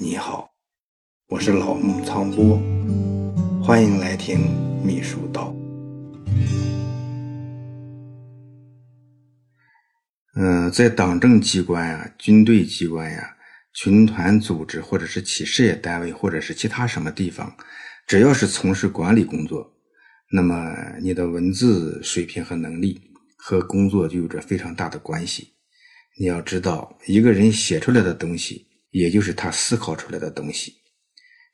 你好，我是老木苍波，欢迎来听秘书道。嗯，在党政机关呀、军队机关呀、群团组织，或者是企事业单位，或者是其他什么地方，只要是从事管理工作，那么你的文字水平和能力和工作就有着非常大的关系。你要知道，一个人写出来的东西。也就是他思考出来的东西，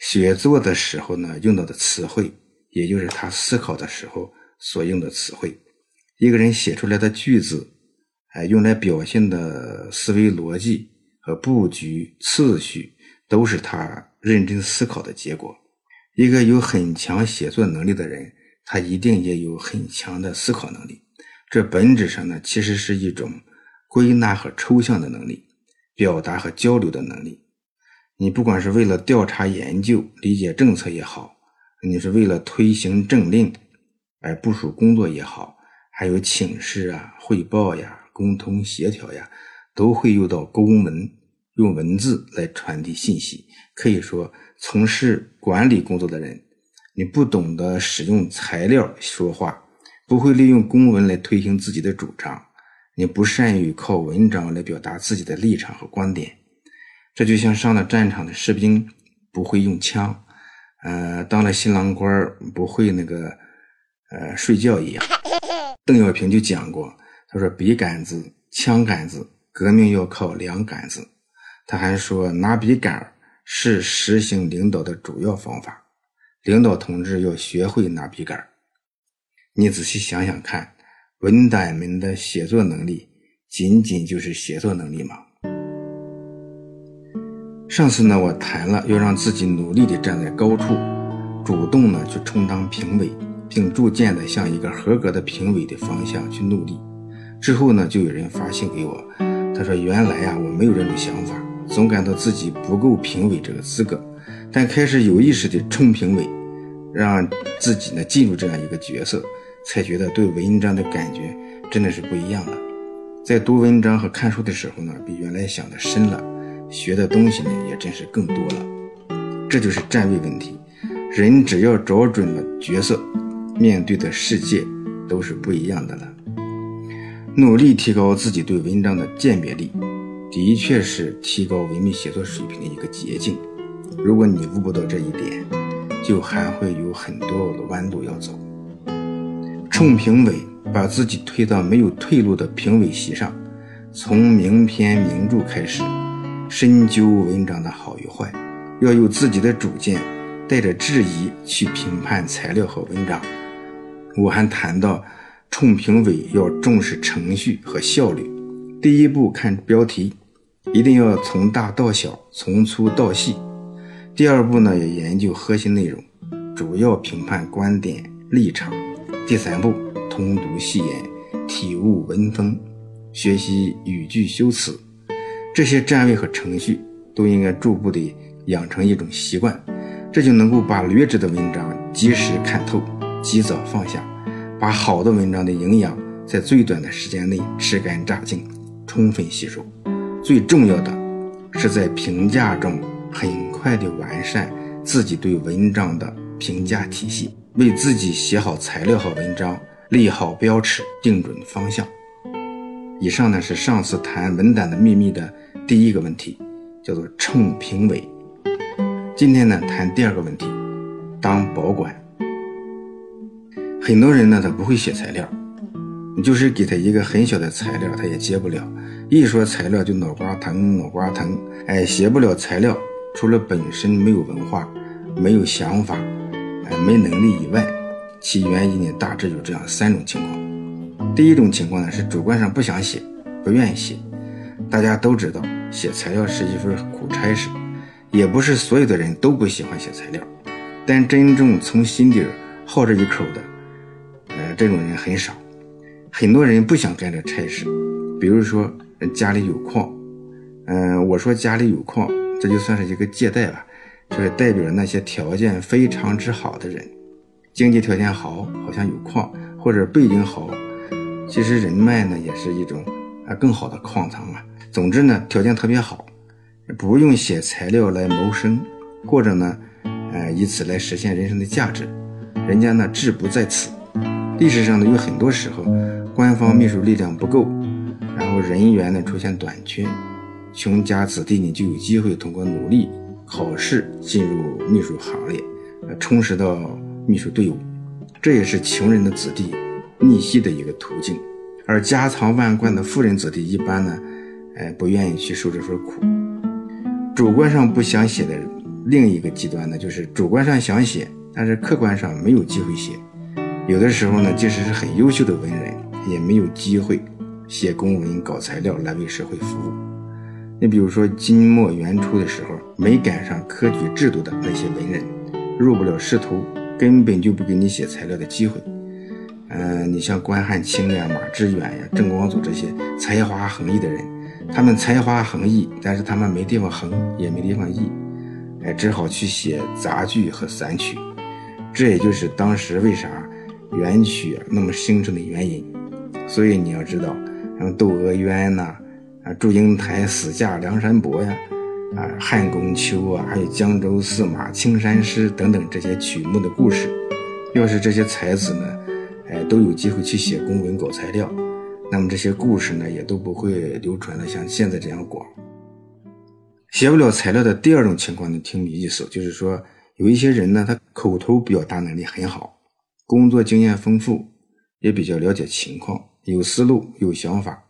写作的时候呢，用到的词汇，也就是他思考的时候所用的词汇。一个人写出来的句子，哎，用来表现的思维逻辑和布局次序，都是他认真思考的结果。一个有很强写作能力的人，他一定也有很强的思考能力。这本质上呢，其实是一种归纳和抽象的能力。表达和交流的能力，你不管是为了调查研究、理解政策也好，你是为了推行政令、哎部署工作也好，还有请示啊、汇报呀、沟通协调呀，都会用到公文，用文字来传递信息。可以说，从事管理工作的人，你不懂得使用材料说话，不会利用公文来推行自己的主张。你不善于靠文章来表达自己的立场和观点，这就像上了战场的士兵不会用枪，呃，当了新郎官不会那个呃睡觉一样。邓小平就讲过，他说笔杆子、枪杆子，革命要靠两杆子。他还说拿笔杆是实行领导的主要方法，领导同志要学会拿笔杆。你仔细想想看。文胆们的写作能力，仅仅就是写作能力吗？上次呢，我谈了要让自己努力地站在高处，主动呢去充当评委，并逐渐地向一个合格的评委的方向去努力。之后呢，就有人发信给我，他说：“原来呀，我没有这种想法，总感到自己不够评委这个资格，但开始有意识地冲评委，让自己呢进入这样一个角色。”才觉得对文章的感觉真的是不一样了。在读文章和看书的时候呢，比原来想的深了，学的东西呢也真是更多了。这就是站位问题。人只要找准了角色，面对的世界都是不一样的了。努力提高自己对文章的鉴别力，的确是提高文秘写作水平的一个捷径。如果你悟不到这一点，就还会有很多的弯路要走。冲评委，把自己推到没有退路的评委席上，从名篇名著开始，深究文章的好与坏，要有自己的主见，带着质疑去评判材料和文章。我还谈到，冲评委要重视程序和效率。第一步看标题，一定要从大到小，从粗到细。第二步呢，也研究核心内容，主要评判观点立场。第三步，通读细言，体悟文风，学习语句修辞，这些站位和程序都应该逐步的养成一种习惯，这就能够把劣质的文章及时看透，及早放下，把好的文章的营养在最短的时间内吃干榨净，充分吸收。最重要的是在评价中很快的完善自己对文章的评价体系。为自己写好材料和文章立好标尺，定准方向。以上呢是上次谈文胆的秘密的第一个问题，叫做称评委。今天呢谈第二个问题，当保管。很多人呢他不会写材料，你就是给他一个很小的材料，他也接不了。一说材料就脑瓜疼，脑瓜疼。哎，写不了材料，除了本身没有文化，没有想法。没能力以外，其原因呢大致有这样三种情况。第一种情况呢是主观上不想写，不愿意写。大家都知道，写材料是一份苦差事，也不是所有的人都不喜欢写材料。但真正从心底好这一口的，呃，这种人很少。很多人不想干这差事，比如说家里有矿，嗯，我说家里有矿，这就算是一个借贷吧。就是代表那些条件非常之好的人，经济条件好，好像有矿，或者背景好，其实人脉呢也是一种啊更好的矿藏啊。总之呢，条件特别好，不用写材料来谋生，或者呢，呃，以此来实现人生的价值，人家呢志不在此。历史上呢有很多时候，官方秘书力量不够，然后人员呢出现短缺，穷家子弟呢就有机会通过努力考试进入秘书行列，充实到秘书队伍，这也是穷人的子弟逆袭的一个途径。而家藏万贯的富人子弟一般呢，哎，不愿意去受这份苦。主观上不想写的另一个极端呢，就是主观上想写，但是客观上没有机会写。有的时候呢，即使是很优秀的文人，也没有机会写公文、搞材料来为社会服务。你比如说金末元初的时候，没赶上科举制度的那些文人，入不了仕途，根本就不给你写材料的机会。嗯，你像关汉卿呀、马致远呀、郑光祖这些才华横溢的人。他们才华横溢，但是他们没地方横，也没地方溢，哎，只好去写杂剧和散曲。这也就是当时为啥元曲那么兴盛的原因。所以你要知道，像《窦娥冤》呐，啊，《祝英台死嫁梁山伯》呀，啊，《汉宫秋》啊，还有《江州司马青衫诗》等等这些曲目的故事，要是这些才子呢，哎，都有机会去写公文搞材料。那么这些故事呢，也都不会流传的像现在这样广。写不了材料的第二种情况呢，挺有意思，就是说有一些人呢，他口头表达能力很好，工作经验丰富，也比较了解情况，有思路，有想法。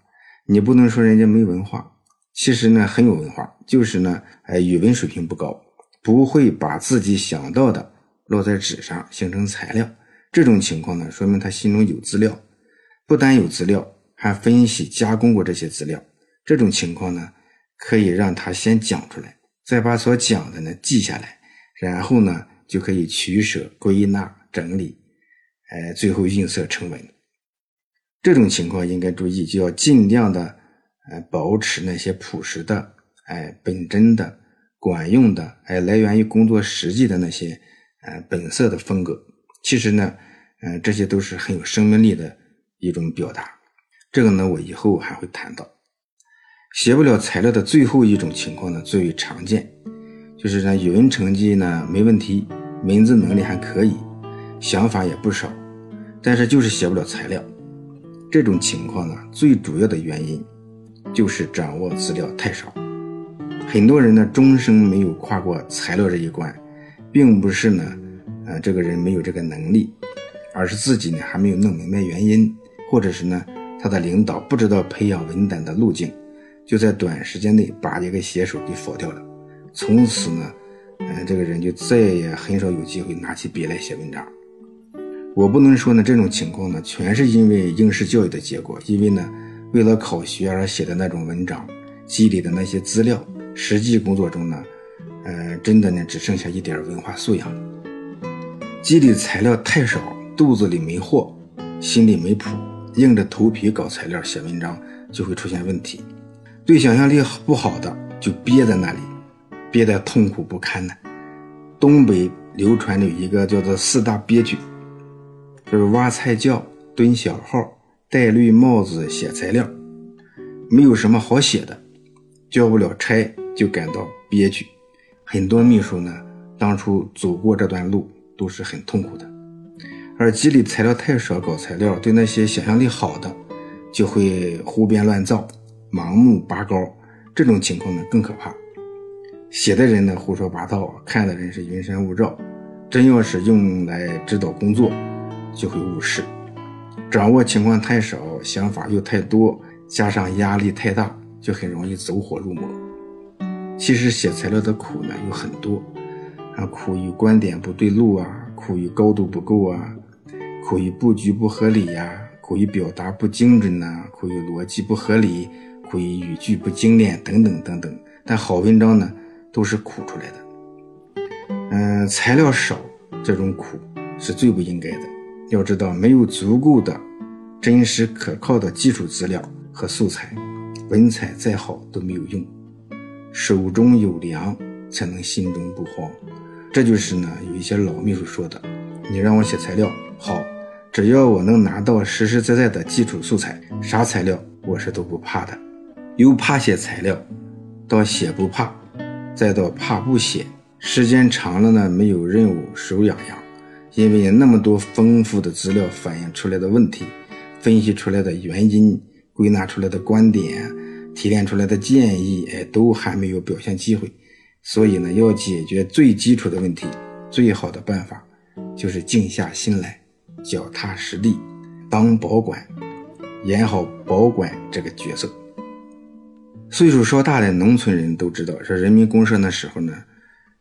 你不能说人家没文化，其实呢很有文化，就是呢，哎，语文水平不高，不会把自己想到的落在纸上形成材料。这种情况呢，说明他心中有资料，不单有资料。还分析加工过这些资料，这种情况呢，可以让他先讲出来，再把所讲的呢记下来，然后呢就可以取舍、归纳、整理，哎，最后映色成文。这种情况应该注意，就要尽量的，呃，保持那些朴实的、哎，本真的、管用的、哎，来源于工作实际的那些，呃，本色的风格。其实呢，嗯，这些都是很有生命力的一种表达。这个呢，我以后还会谈到。写不了材料的最后一种情况呢，最为常见，就是呢，语文成绩呢没问题，文字能力还可以，想法也不少，但是就是写不了材料。这种情况呢，最主要的原因就是掌握资料太少。很多人呢，终生没有跨过材料这一关，并不是呢，呃，这个人没有这个能力，而是自己呢还没有弄明白原因，或者是呢。他的领导不知道培养文胆的路径，就在短时间内把一个写手给否掉了。从此呢，嗯，这个人就再也很少有机会拿起笔来写文章。我不能说呢，这种情况呢，全是因为应试教育的结果。因为呢，为了考学而写的那种文章，积累的那些资料，实际工作中呢，呃，真的呢，只剩下一点文化素养了。积累材料太少，肚子里没货，心里没谱。硬着头皮搞材料写文章就会出现问题，对想象力不好的就憋在那里，憋得痛苦不堪呢。东北流传着一个叫做四大憋屈，就是挖菜窖、蹲小号、戴绿帽子写材料，没有什么好写的，交不了差就感到憋屈。很多秘书呢，当初走过这段路都是很痛苦的。而积累材料太少，搞材料对那些想象力好的，就会胡编乱造、盲目拔高。这种情况呢更可怕。写的人呢胡说八道，看的人是云山雾罩。真要是用来指导工作，就会误事。掌握情况太少，想法又太多，加上压力太大，就很容易走火入魔。其实写材料的苦呢有很多，啊，苦于观点不对路啊，苦于高度不够啊。苦于布局不合理呀，苦于表达不精准呐，苦于逻辑不合理，苦于语句不精炼等等等等。但好文章呢，都是苦出来的。嗯，材料少这种苦是最不应该的。要知道，没有足够的真实可靠的基础资料和素材，文采再好都没有用。手中有粮，才能心中不慌。这就是呢，有一些老秘书说的：“你让我写材料，好。”只要我能拿到实实在在的基础素材，啥材料我是都不怕的。由怕写材料到写不怕再到怕不写，时间长了呢，没有任务手痒痒，因为那么多丰富的资料反映出来的问题，分析出来的原因，归纳出来的观点，提炼出来的建议，哎，都还没有表现机会。所以呢，要解决最基础的问题，最好的办法就是静下心来，脚踏实地，当保管，演好保管这个角色。岁数稍大的农村人都知道，说人民公社那时候呢，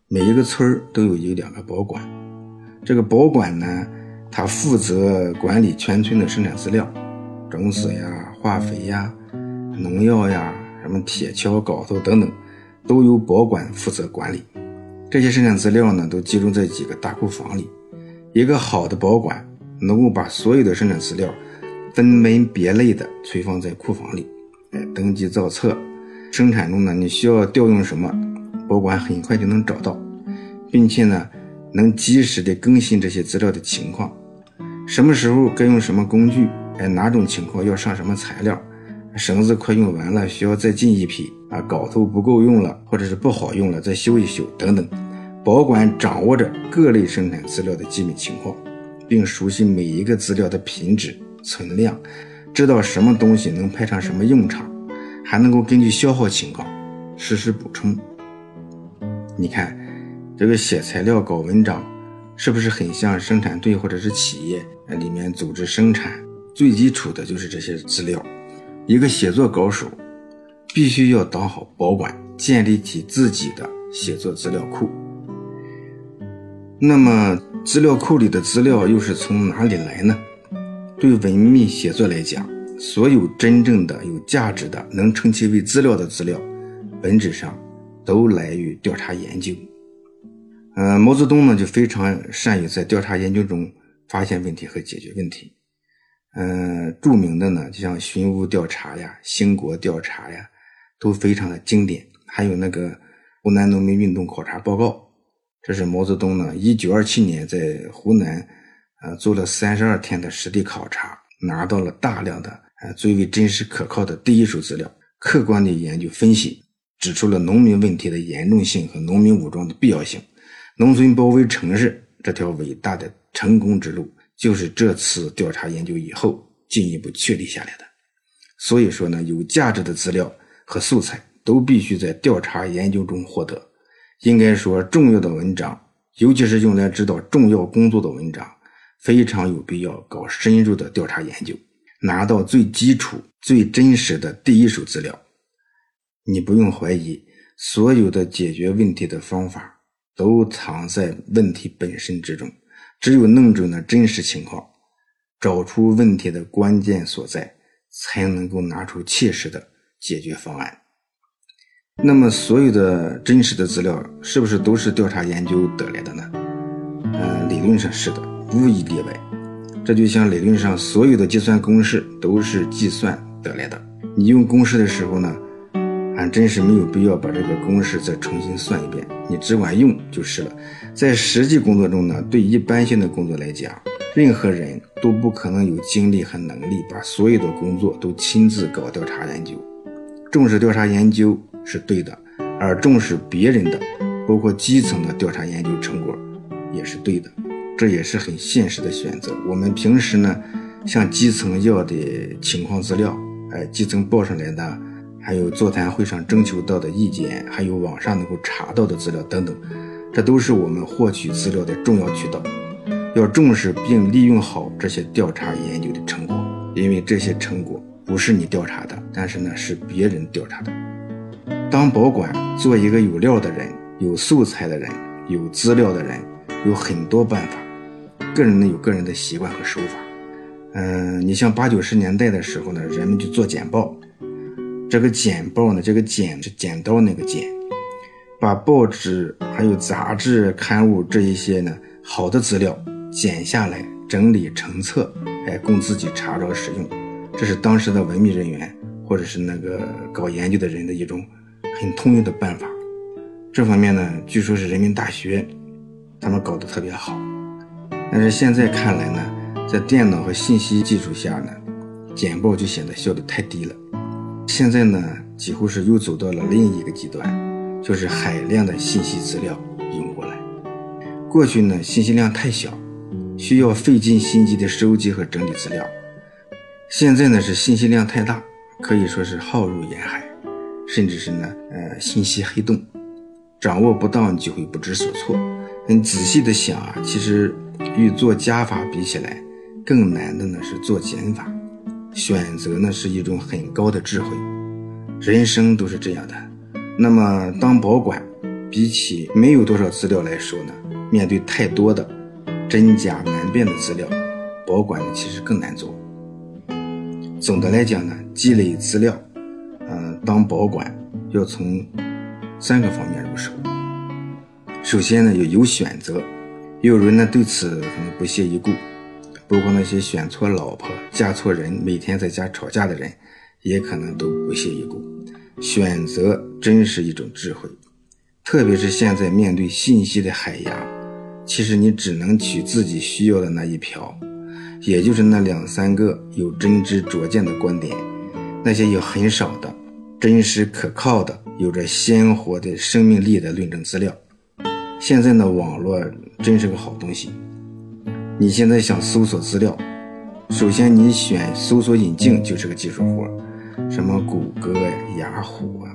每一个村都有一两个保管。这个保管呢，他负责管理全村的生产资料，种子呀、化肥呀、农药呀、什么铁锹、镐头等等，都由保管负责管理。这些生产资料呢，都集中在几个大库房里。一个好的保管能够把所有的生产资料分门别类的存放在库房里，哎，登记造册。生产中呢，你需要调用什么，保管很快就能找到，并且呢，能及时的更新这些资料的情况。什么时候该用什么工具？哎，哪种情况要上什么材料？绳子快用完了，需要再进一批啊？镐头不够用了，或者是不好用了，再修一修等等。保管掌握着各类生产资料的基本情况，并熟悉每一个资料的品质、存量，知道什么东西能派上什么用场。还能够根据消耗情况实时补充。你看，这个写材料、搞文章，是不是很像生产队或者是企业里面组织生产？最基础的就是这些资料。一个写作高手，必须要当好保管，建立起自己的写作资料库。那么，资料库里的资料又是从哪里来呢？对文秘写作来讲，所有真正的有价值的、能称其为资料的资料，本质上都来于调查研究。呃，毛泽东呢就非常善于在调查研究中发现问题和解决问题。嗯，著名的呢就像寻乌调查呀、兴国调查呀，都非常的经典。还有那个湖南农民运动考察报告，这是毛泽东呢一九二七年在湖南，呃做了三十二天的实地考察，拿到了大量的呃。最为真实可靠的第一手资料，客观的研究分析，指出了农民问题的严重性和农民武装的必要性。农村包围城市这条伟大的成功之路，就是这次调查研究以后进一步确立下来的。所以说呢，有价值的资料和素材都必须在调查研究中获得。应该说，重要的文章，尤其是用来指导重要工作的文章，非常有必要搞深入的调查研究。拿到最基础、最真实的第一手资料，你不用怀疑，所有的解决问题的方法都藏在问题本身之中。只有弄准了真实情况，找出问题的关键所在，才能够拿出切实的解决方案。那么，所有的真实的资料是不是都是调查研究得来的呢？嗯，理论上是的，无一例外。这就像理论上所有的计算公式都是计算得来的。你用公式的时候呢，还真是没有必要把这个公式再重新算一遍，你只管用就是了。在实际工作中呢，对一般性的工作来讲，任何人都不可能有精力和能力把所有的工作都亲自搞调查研究。重视调查研究是对的，而重视别人的，包括基层的调查研究成果，也是对的。这也是很现实的选择。我们平时呢，向基层要的情况资料，哎，基层报上来的，还有座谈会上征求到的意见，还有网上能够查到的资料等等，这都是我们获取资料的重要渠道。要重视并利用好这些调查研究的成果，因为这些成果不是你调查的，但是呢是别人调查的。当保管，做一个有料的人，有素材的人，有资料的人，有很多办法。个人呢有个人的习惯和手法，嗯，你像八九十年代的时候呢，人们就做简报。这个简报呢，这个剪是剪刀那个剪，把报纸还有杂志刊物这一些呢好的资料剪下来，整理成册，哎，供自己查找使用。这是当时的文秘人员或者是那个搞研究的人的一种很通用的办法。这方面呢，据说是人民大学他们搞得特别好。但是现在看来呢，在电脑和信息技术下呢，简报就显得效率太低了。现在呢，几乎是又走到了另一个极端，就是海量的信息资料涌过来。过去呢，信息量太小，需要费尽心机的收集和整理资料；现在呢，是信息量太大，可以说是浩如烟海，甚至是呢，呃，信息黑洞，掌握不当就会不知所措。很仔细的想啊，其实与做加法比起来，更难的呢是做减法。选择呢是一种很高的智慧，人生都是这样的。那么当保管，比起没有多少资料来说呢，面对太多的真假难辨的资料，保管其实更难做。总的来讲呢，积累资料，呃，当保管要从三个方面入手。首先呢，要有选择，有人呢对此可能不屑一顾。包括那些选错老婆、嫁错人、每天在家吵架的人，也可能都不屑一顾。选择真是一种智慧，特别是现在面对信息的海洋，其实你只能取自己需要的那一瓢，也就是那两三个有真知灼见的观点，那些有很少的真实可靠的、有着鲜活的生命力的论证资料。现在呢，网络真是个好东西。你现在想搜索资料，首先你选搜索引擎就是个技术活，什么谷歌呀、雅虎啊、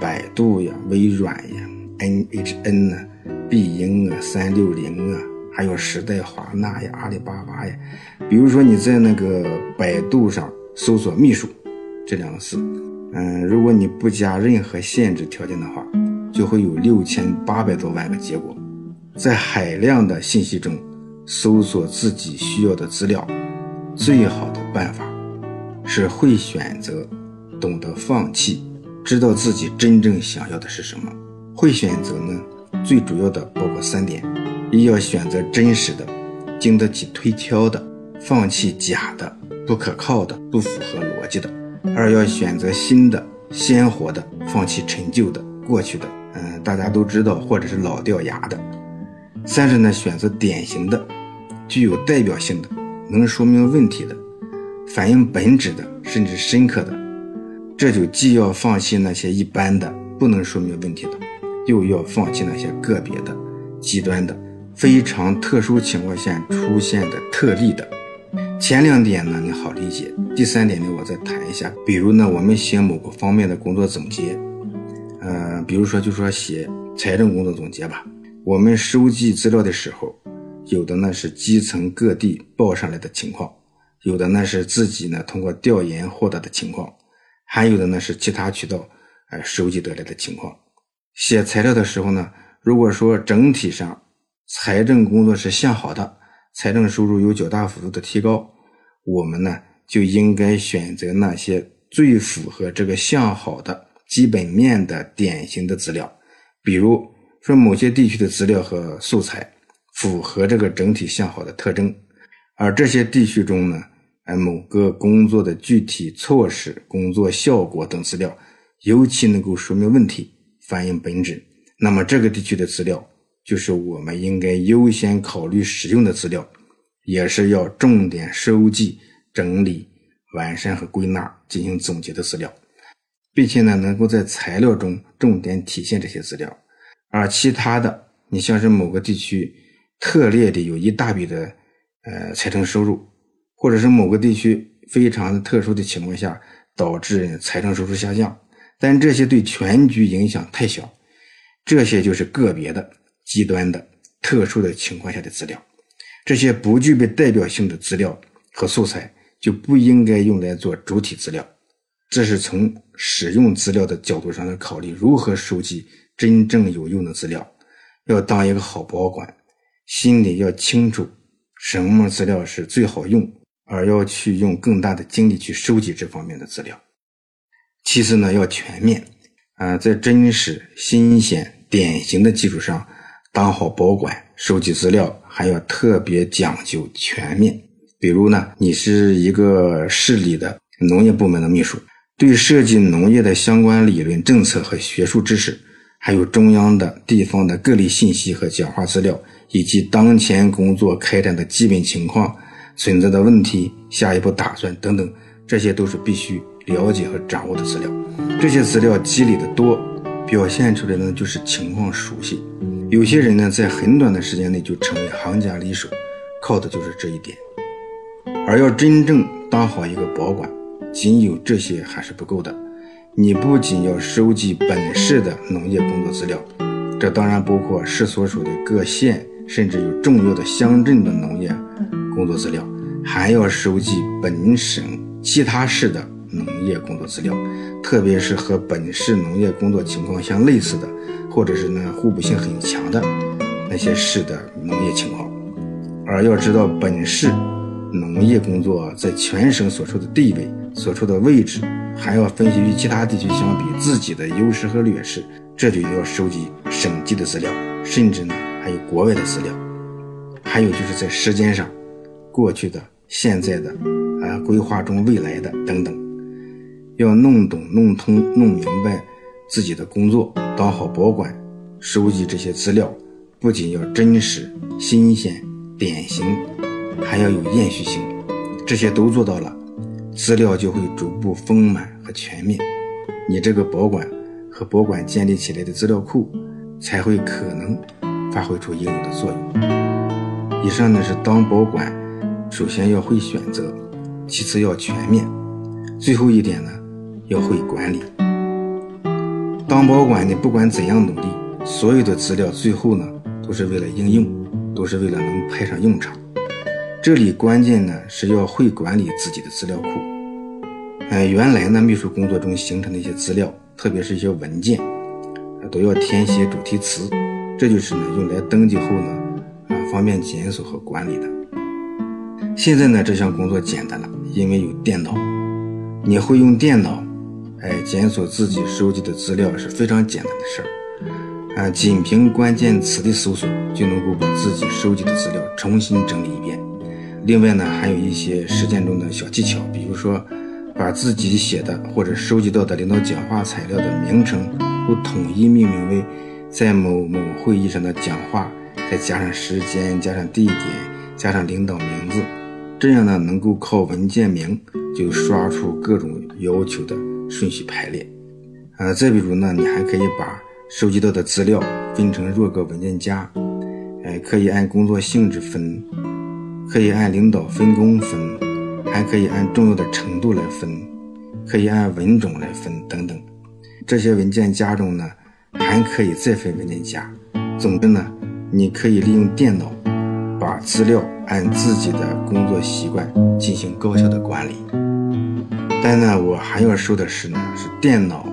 百度呀、微软呀、NHN 啊、必应啊、三六零啊，还有时代华纳呀、阿里巴巴呀。比如说你在那个百度上搜索“秘书”这两个字，嗯，如果你不加任何限制条件的话，就会有六千八百多万个结果，在海量的信息中。搜索自己需要的资料，最好的办法是会选择，懂得放弃，知道自己真正想要的是什么。会选择呢，最主要的包括三点：一要选择真实的，经得起推敲的，放弃假的、不可靠的、不符合逻辑的；二要选择新的、鲜活的，放弃陈旧的、过去的，嗯，大家都知道或者是老掉牙的；三是呢，选择典型的。具有代表性的、能说明问题的、反映本质的，甚至深刻的，这就既要放弃那些一般的、不能说明问题的，又要放弃那些个别的、极端的、非常特殊情况下出现的特例的。前两点呢，你好理解；第三点呢，我再谈一下。比如呢，我们写某个方面的工作总结，呃，比如说就说写财政工作总结吧，我们收集资料的时候。有的呢是基层各地报上来的情况，有的呢是自己呢通过调研获得的情况，还有的呢是其他渠道呃收集得来的情况。写材料的时候呢，如果说整体上财政工作是向好的，财政收入有较大幅度的提高，我们呢就应该选择那些最符合这个向好的基本面的典型的资料，比如说某些地区的资料和素材。符合这个整体向好的特征，而这些地区中呢，哎，某个工作的具体措施、工作效果等资料，尤其能够说明问题、反映本质，那么这个地区的资料就是我们应该优先考虑使用的资料，也是要重点收集、整理、完善和归纳进行总结的资料，并且呢，能够在材料中重点体现这些资料，而其他的，你像是某个地区。特列的有一大笔的呃财政收入，或者是某个地区非常特殊的情况下导致财政收入下降，但这些对全局影响太小，这些就是个别的极端的特殊的情况下的资料，这些不具备代表性的资料和素材就不应该用来做主体资料。这是从使用资料的角度上来考虑如何收集真正有用的资料，要当一个好保管。心里要清楚什么资料是最好用，而要去用更大的精力去收集这方面的资料。其次呢，要全面，啊，在真实、新鲜、典型的基础上，当好保管、收集资料，还要特别讲究全面。比如呢，你是一个市里的农业部门的秘书，对涉及农业的相关理论、政策和学术知识，还有中央的、地方的各类信息和讲话资料。以及当前工作开展的基本情况、存在的问题、下一步打算等等，这些都是必须了解和掌握的资料。这些资料积累的多，表现出来的就是情况熟悉。有些人呢，在很短的时间内就成为行家里手，靠的就是这一点。而要真正当好一个保管，仅有这些还是不够的。你不仅要收集本市的农业工作资料，这当然包括市所属的各县，甚至有重要的乡镇的农业工作资料，还要收集本省其他市的农业工作资料，特别是和本市农业工作情况相类似的，或者是呢互补性很强的那些市的农业情况。而要知道本市农业工作在全省所处的地位、所处的位置。还要分析与其他地区相比自己的优势和劣势，这就要收集省级的资料，甚至呢还有国外的资料，还有就是在时间上，过去的、现在的，啊规划中未来的等等，要弄懂、弄通、弄明白自己的工作，当好保管，收集这些资料，不仅要真实、新鲜、典型，还要有延续性，这些都做到了。资料就会逐步丰满和全面，你这个保管和保管建立起来的资料库才会可能发挥出应有的作用。以上呢是当保管，首先要会选择，其次要全面，最后一点呢要会管理。当保管你不管怎样努力，所有的资料最后呢都是为了应用，都是为了能派上用场。这里关键呢是要会管理自己的资料库。呃，原来呢秘书工作中形成的一些资料，特别是一些文件，都要填写主题词，这就是呢用来登记后呢，啊方便检索和管理的。现在呢这项工作简单了，因为有电脑，你会用电脑，哎检索自己收集的资料是非常简单的事儿，啊仅凭关键词的搜索就能够把自己收集的资料重新整理一遍。另外呢，还有一些实践中的小技巧，比如说，把自己写的或者收集到的领导讲话材料的名称都统一命名为在某某会议上的讲话，再加上时间、加上地点、加上领导名字，这样呢，能够靠文件名就刷出各种要求的顺序排列。啊，再比如呢，你还可以把收集到的资料分成若干文件夹，哎，可以按工作性质分。可以按领导分工分，还可以按重要的程度来分，可以按文种来分等等。这些文件夹中呢，还可以再分文件夹。总之呢，你可以利用电脑把资料按自己的工作习惯进行高效的管理。但呢，我还要说的是呢，是电脑，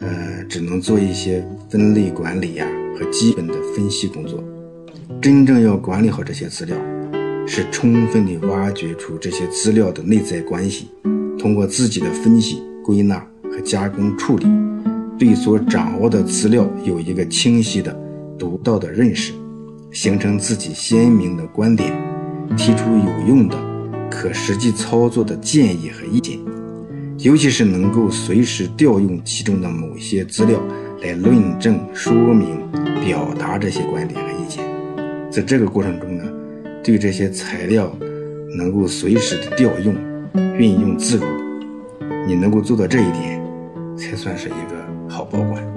呃，只能做一些分类管理呀和基本的分析工作。真正要管理好这些资料。是充分地挖掘出这些资料的内在关系，通过自己的分析、归纳和加工处理，对所掌握的资料有一个清晰的、独到的认识，形成自己鲜明的观点，提出有用的、可实际操作的建议和意见，尤其是能够随时调用其中的某些资料来论证、说明、表达这些观点和意见。在这个过程中呢。对这些材料能够随时的调用、运用自如，你能够做到这一点，才算是一个好保管。